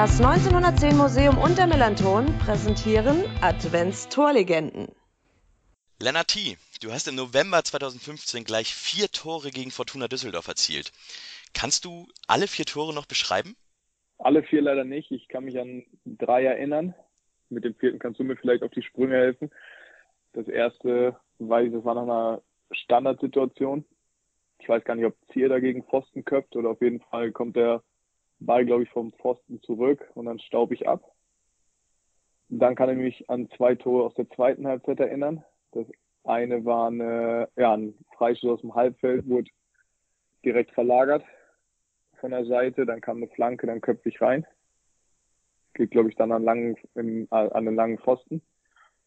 Das 1910 Museum und der Melanton präsentieren Adventstorlegenden. Lennart T., du hast im November 2015 gleich vier Tore gegen Fortuna Düsseldorf erzielt. Kannst du alle vier Tore noch beschreiben? Alle vier leider nicht. Ich kann mich an drei erinnern. Mit dem vierten kannst du mir vielleicht auf die Sprünge helfen. Das erste, weiß ich, das war nach einer Standardsituation. Ich weiß gar nicht, ob Zier dagegen Pfosten köpft oder auf jeden Fall kommt der Ball, glaube ich, vom Pfosten zurück und dann staub ich ab. Dann kann ich mich an zwei Tore aus der zweiten Halbzeit erinnern. Das eine war eine, ja, ein Freistoß aus dem Halbfeld, wurde direkt verlagert von der Seite, dann kam eine Flanke, dann köpfe ich rein. Geht, glaube ich, dann an, langen, in, an einen langen Pfosten.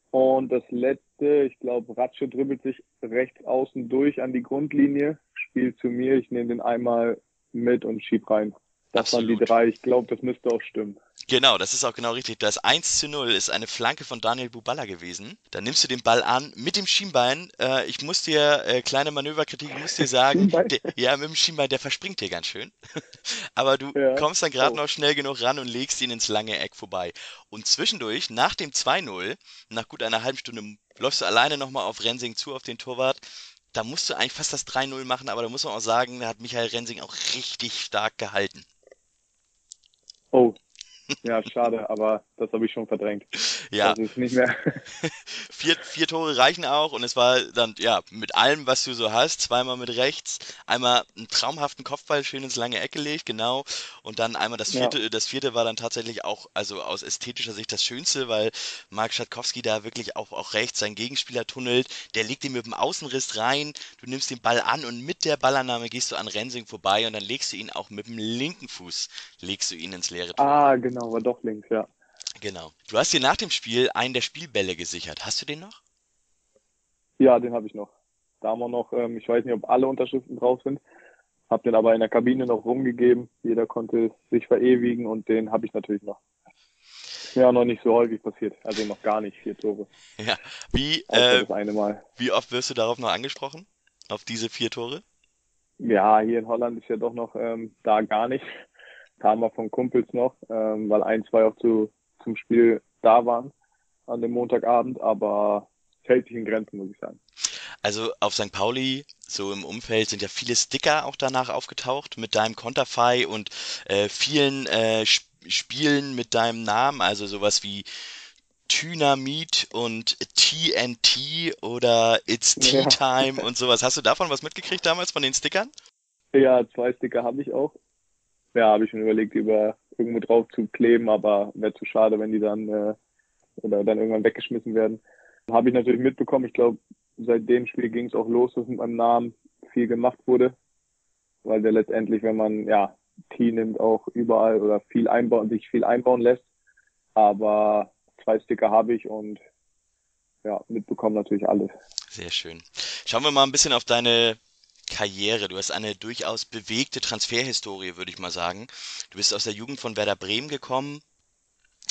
Und das letzte, ich glaube, Ratsche dribbelt sich rechts außen durch an die Grundlinie, spielt zu mir, ich nehme den einmal mit und schieb rein. Das Absolut. waren die drei. Ich glaube, das müsste auch stimmen. Genau, das ist auch genau richtig. Das 1 zu 0 ist eine Flanke von Daniel Buballa gewesen. Dann nimmst du den Ball an mit dem Schienbein. Äh, ich muss dir, äh, kleine Manöverkritik, ich muss dir sagen, der, ja, mit dem Schienbein, der verspringt dir ganz schön. Aber du ja. kommst dann gerade oh. noch schnell genug ran und legst ihn ins lange Eck vorbei. Und zwischendurch, nach dem 2-0, nach gut einer halben Stunde, läufst du alleine nochmal auf Rensing zu, auf den Torwart da musst du eigentlich fast das 3-0 machen, aber da muss man auch sagen, da hat Michael Rensing auch richtig stark gehalten. Oh, ja, schade, aber das habe ich schon verdrängt. Ja. Das ist nicht mehr. vier, vier Tore reichen auch und es war dann, ja, mit allem, was du so hast, zweimal mit rechts, einmal einen traumhaften Kopfball schön ins lange Eck gelegt, genau. Und dann einmal das vierte, ja. das vierte war dann tatsächlich auch, also aus ästhetischer Sicht das Schönste, weil Marc Schatkowski da wirklich auch, auch rechts seinen Gegenspieler tunnelt. Der legt ihn mit dem Außenriss rein, du nimmst den Ball an und mit der Ballannahme gehst du an Rensing vorbei und dann legst du ihn auch mit dem linken Fuß, legst du ihn ins leere Tor. Ah, genau, war doch links, ja. Genau. Du hast dir nach dem Spiel einen der Spielbälle gesichert. Hast du den noch? Ja, den habe ich noch. Da haben wir noch, ähm, ich weiß nicht, ob alle Unterschriften drauf sind, habe den aber in der Kabine noch rumgegeben. Jeder konnte sich verewigen und den habe ich natürlich noch. Ja, noch nicht so häufig passiert. Also noch gar nicht vier Tore. Ja. Wie, äh, das eine Mal. wie oft wirst du darauf noch angesprochen? Auf diese vier Tore? Ja, hier in Holland ist ja doch noch ähm, da gar nicht. Kamen wir von Kumpels noch, ähm, weil ein, zwei auch zu zum Spiel da waren an dem Montagabend, aber hält sich in Grenzen, muss ich sagen. Also auf St. Pauli, so im Umfeld, sind ja viele Sticker auch danach aufgetaucht mit deinem Konterfei und äh, vielen äh, Spielen mit deinem Namen, also sowas wie Dynamit und TNT oder It's Tea Time ja. und sowas. Hast du davon was mitgekriegt damals von den Stickern? Ja, zwei Sticker habe ich auch. Ja, habe ich schon überlegt, über irgendwo drauf zu kleben, aber wäre zu schade, wenn die dann äh, oder dann irgendwann weggeschmissen werden. Habe ich natürlich mitbekommen. Ich glaube, seit dem Spiel ging es auch los, dass mit meinem Namen viel gemacht wurde, weil der letztendlich, wenn man ja Tee nimmt, auch überall oder viel einbauen, sich viel einbauen lässt. Aber zwei Sticker habe ich und ja, mitbekommen natürlich alles. Sehr schön. Schauen wir mal ein bisschen auf deine Karriere. Du hast eine durchaus bewegte Transferhistorie, würde ich mal sagen. Du bist aus der Jugend von Werder Bremen gekommen,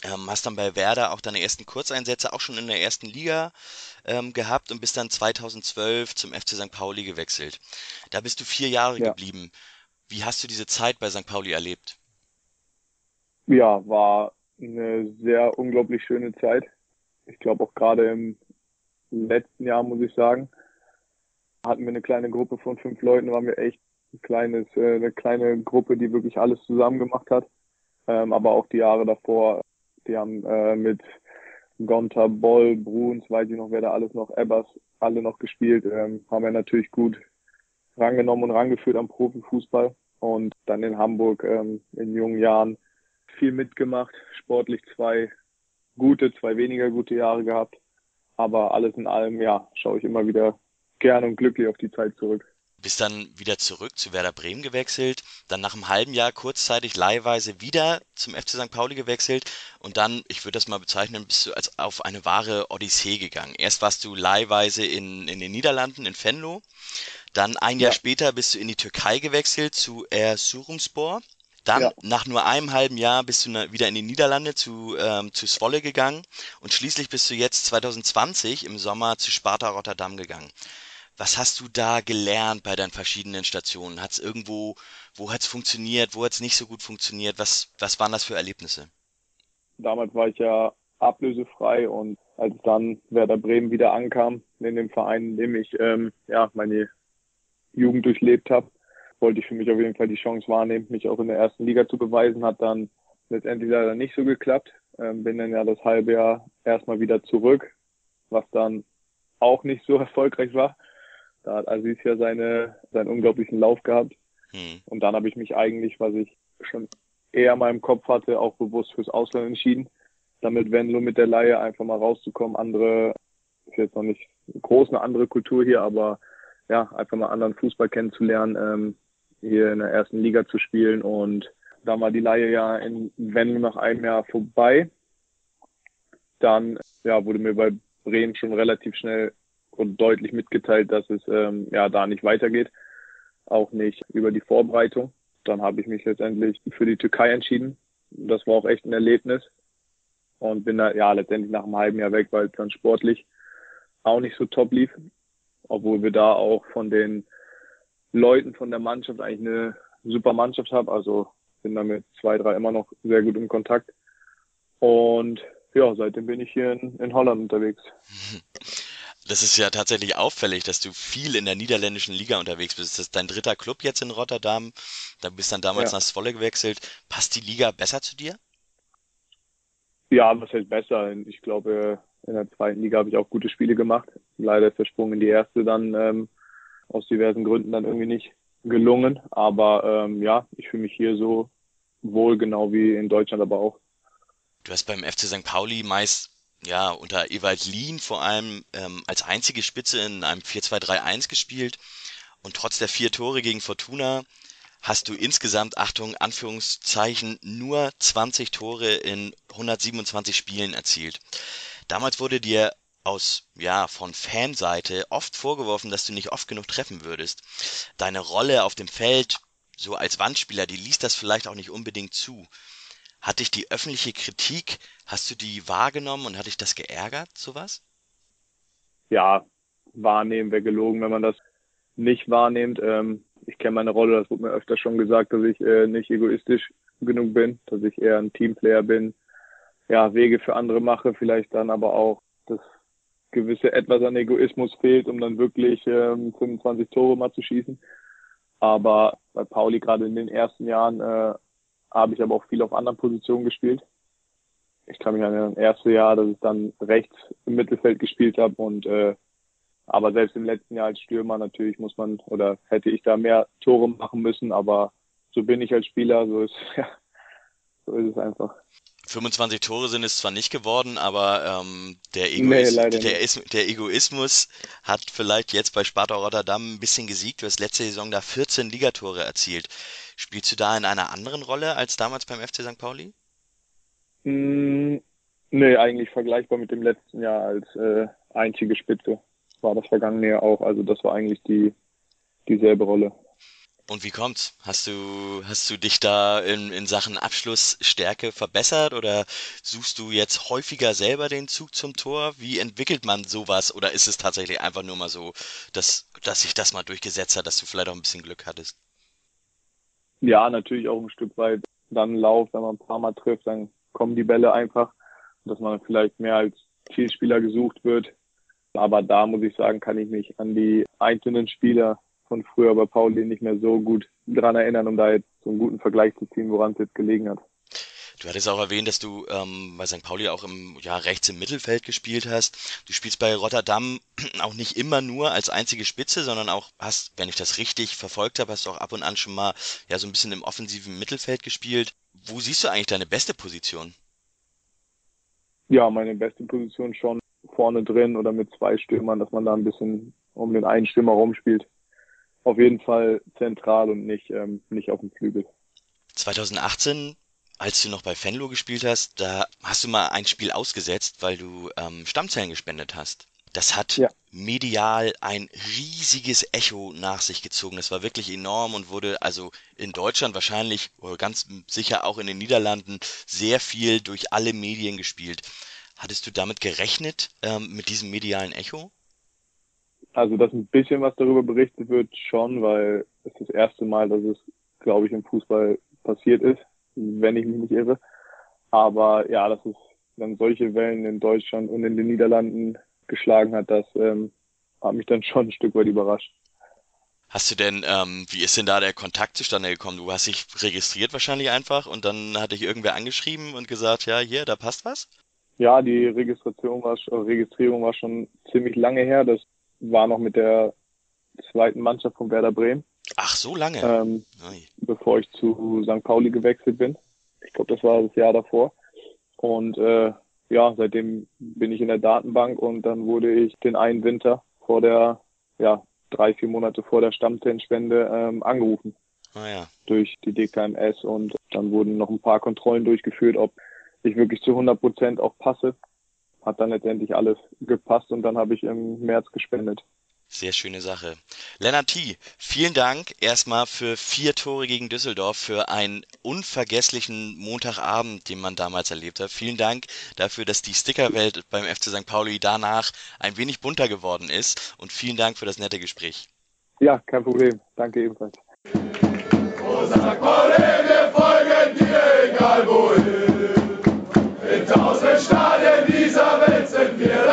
ähm, hast dann bei Werder auch deine ersten Kurzeinsätze auch schon in der ersten Liga ähm, gehabt und bist dann 2012 zum FC St. Pauli gewechselt. Da bist du vier Jahre ja. geblieben. Wie hast du diese Zeit bei St. Pauli erlebt? Ja, war eine sehr unglaublich schöne Zeit. Ich glaube auch gerade im letzten Jahr, muss ich sagen, hatten wir eine kleine Gruppe von fünf Leuten, waren wir echt ein kleines, äh, eine kleine Gruppe, die wirklich alles zusammen gemacht hat. Ähm, aber auch die Jahre davor, die haben äh, mit Gonta, Boll, Bruns, weiß ich noch, wer da alles noch, Ebbers, alle noch gespielt, ähm, haben wir natürlich gut rangenommen und rangeführt am Profifußball. Und dann in Hamburg ähm, in jungen Jahren viel mitgemacht, sportlich zwei gute, zwei weniger gute Jahre gehabt. Aber alles in allem, ja, schaue ich immer wieder gern und glücklich auf die Zeit zurück. Bist dann wieder zurück zu Werder Bremen gewechselt, dann nach einem halben Jahr kurzzeitig leihweise wieder zum FC St. Pauli gewechselt und dann, ich würde das mal bezeichnen, bist du als auf eine wahre Odyssee gegangen. Erst warst du leihweise in, in den Niederlanden, in Venlo, dann ein Jahr ja. später bist du in die Türkei gewechselt zu Erzurumspor. Dann, ja. nach nur einem halben Jahr, bist du wieder in die Niederlande zu, ähm, zu Zwolle gegangen und schließlich bist du jetzt 2020 im Sommer zu Sparta Rotterdam gegangen. Was hast du da gelernt bei deinen verschiedenen Stationen? Hat es irgendwo, wo hat es funktioniert, wo hat es nicht so gut funktioniert? Was, was waren das für Erlebnisse? Damals war ich ja ablösefrei und als dann Werder Bremen wieder ankam in dem Verein, in dem ich ähm, ja meine Jugend durchlebt habe, wollte ich für mich auf jeden Fall die Chance wahrnehmen, mich auch in der ersten Liga zu beweisen. Hat dann letztendlich leider nicht so geklappt. Ähm, bin dann ja das halbe Jahr erstmal wieder zurück, was dann auch nicht so erfolgreich war. Da hat Aziz ja seine, seinen unglaublichen Lauf gehabt. Hm. Und dann habe ich mich eigentlich, was ich schon eher mal im Kopf hatte, auch bewusst fürs Ausland entschieden. Damit Venlo mit der Laie einfach mal rauszukommen. Andere, ist jetzt noch nicht groß eine andere Kultur hier, aber ja, einfach mal anderen Fußball kennenzulernen, ähm, hier in der ersten Liga zu spielen. Und da war die Laie ja in Venlo nach einem Jahr vorbei. Dann ja, wurde mir bei Bremen schon relativ schnell und deutlich mitgeteilt, dass es ähm, ja da nicht weitergeht, auch nicht über die Vorbereitung. Dann habe ich mich letztendlich für die Türkei entschieden. Das war auch echt ein Erlebnis und bin da ja letztendlich nach einem halben Jahr weg, weil es dann sportlich auch nicht so top lief, obwohl wir da auch von den Leuten von der Mannschaft eigentlich eine super Mannschaft haben. Also bin da mit zwei, drei immer noch sehr gut im Kontakt. Und ja, seitdem bin ich hier in, in Holland unterwegs. Das ist ja tatsächlich auffällig, dass du viel in der niederländischen Liga unterwegs bist. Das ist dein dritter Club jetzt in Rotterdam. Da bist dann damals ja. nach Zwolle gewechselt. Passt die Liga besser zu dir? Ja, was heißt besser? Ich glaube, in der zweiten Liga habe ich auch gute Spiele gemacht. Leider ist der Sprung in die erste dann ähm, aus diversen Gründen dann irgendwie nicht gelungen. Aber ähm, ja, ich fühle mich hier so wohl, genau wie in Deutschland aber auch. Du hast beim FC St. Pauli meist ja, unter Ewald Lien vor allem ähm, als einzige Spitze in einem 4-2-3-1 gespielt. Und trotz der vier Tore gegen Fortuna hast du insgesamt, Achtung, Anführungszeichen, nur 20 Tore in 127 Spielen erzielt. Damals wurde dir aus, ja, von Fanseite oft vorgeworfen, dass du nicht oft genug treffen würdest. Deine Rolle auf dem Feld, so als Wandspieler, die liest das vielleicht auch nicht unbedingt zu. Hat dich die öffentliche Kritik, hast du die wahrgenommen und hat dich das geärgert, sowas? Ja, wahrnehmen wäre gelogen, wenn man das nicht wahrnimmt. Ähm, ich kenne meine Rolle, das wurde mir öfter schon gesagt, dass ich äh, nicht egoistisch genug bin, dass ich eher ein Teamplayer bin, ja, Wege für andere mache, vielleicht dann aber auch das gewisse etwas an Egoismus fehlt, um dann wirklich ähm, 25 Tore mal zu schießen. Aber bei Pauli gerade in den ersten Jahren äh, habe ich aber auch viel auf anderen Positionen gespielt. Ich kann mich an das erste Jahr, dass ich dann rechts im Mittelfeld gespielt habe und äh, aber selbst im letzten Jahr als Stürmer natürlich muss man oder hätte ich da mehr Tore machen müssen, aber so bin ich als Spieler, so ist ja, so ist es einfach. 25 Tore sind es zwar nicht geworden, aber ähm, der, Egois nee, der, der, Egoismus hat vielleicht jetzt bei Sparta Rotterdam ein bisschen gesiegt. Du hast letzte Saison da 14 Ligatore erzielt. Spielst du da in einer anderen Rolle als damals beim FC St. Pauli? Mm, nee, eigentlich vergleichbar mit dem letzten Jahr als äh, einzige Spitze. War das vergangene Jahr auch. Also das war eigentlich die dieselbe Rolle. Und wie kommt's? Hast du, hast du dich da in, in Sachen Abschlussstärke verbessert oder suchst du jetzt häufiger selber den Zug zum Tor? Wie entwickelt man sowas? Oder ist es tatsächlich einfach nur mal so, dass, dass sich das mal durchgesetzt hat, dass du vielleicht auch ein bisschen Glück hattest? Ja, natürlich auch ein Stück weit dann Lauf, wenn man ein paar Mal trifft, dann kommen die Bälle einfach, dass man vielleicht mehr als Zielspieler gesucht wird. Aber da muss ich sagen, kann ich mich an die einzelnen Spieler von früher bei Pauli nicht mehr so gut dran erinnern, um da jetzt so einen guten Vergleich zu ziehen, woran es jetzt gelegen hat. Du hattest auch erwähnt, dass du ähm, bei St. Pauli auch im ja, rechts im Mittelfeld gespielt hast. Du spielst bei Rotterdam auch nicht immer nur als einzige Spitze, sondern auch hast, wenn ich das richtig verfolgt habe, hast du auch ab und an schon mal ja so ein bisschen im offensiven Mittelfeld gespielt. Wo siehst du eigentlich deine beste Position? Ja, meine beste Position schon vorne drin oder mit zwei Stürmern, dass man da ein bisschen um den einen Stürmer rumspielt. Auf jeden Fall zentral und nicht, ähm, nicht auf dem Flügel. 2018 als du noch bei Fenlo gespielt hast, da hast du mal ein Spiel ausgesetzt, weil du ähm, Stammzellen gespendet hast. Das hat ja. medial ein riesiges Echo nach sich gezogen. Das war wirklich enorm und wurde also in Deutschland wahrscheinlich oder ganz sicher auch in den Niederlanden sehr viel durch alle Medien gespielt. Hattest du damit gerechnet, ähm, mit diesem medialen Echo? Also, dass ein bisschen was darüber berichtet wird, schon, weil es das erste Mal, dass es, glaube ich, im Fußball passiert ist, wenn ich mich nicht irre. Aber ja, dass es dann solche Wellen in Deutschland und in den Niederlanden geschlagen hat, das ähm, hat mich dann schon ein Stück weit überrascht. Hast du denn, ähm, wie ist denn da der Kontakt zustande gekommen? Du hast dich registriert wahrscheinlich einfach und dann hat dich irgendwer angeschrieben und gesagt, ja, hier, da passt was? Ja, die Registration war, Registrierung war schon ziemlich lange her. Das war noch mit der zweiten Mannschaft von Werder Bremen. Ach, so lange? Ähm, bevor ich zu St. Pauli gewechselt bin. Ich glaube, das war das Jahr davor. Und äh, ja, seitdem bin ich in der Datenbank und dann wurde ich den einen Winter vor der ja, drei, vier Monate vor der Stammzellenspende ähm, angerufen. Ah, ja. Durch die DKMS und dann wurden noch ein paar Kontrollen durchgeführt, ob ich wirklich zu 100 Prozent auch passe. Hat dann letztendlich alles gepasst und dann habe ich im März gespendet. Sehr schöne Sache. Lennart T., vielen Dank erstmal für vier Tore gegen Düsseldorf, für einen unvergesslichen Montagabend, den man damals erlebt hat. Vielen Dank dafür, dass die Stickerwelt beim FC St. Pauli danach ein wenig bunter geworden ist. Und vielen Dank für das nette Gespräch. Ja, kein Problem. Danke ebenfalls. Oh, St. Pauli, wir folgen dir, egal wohin. In tausend Stadien dieser Welt sind wir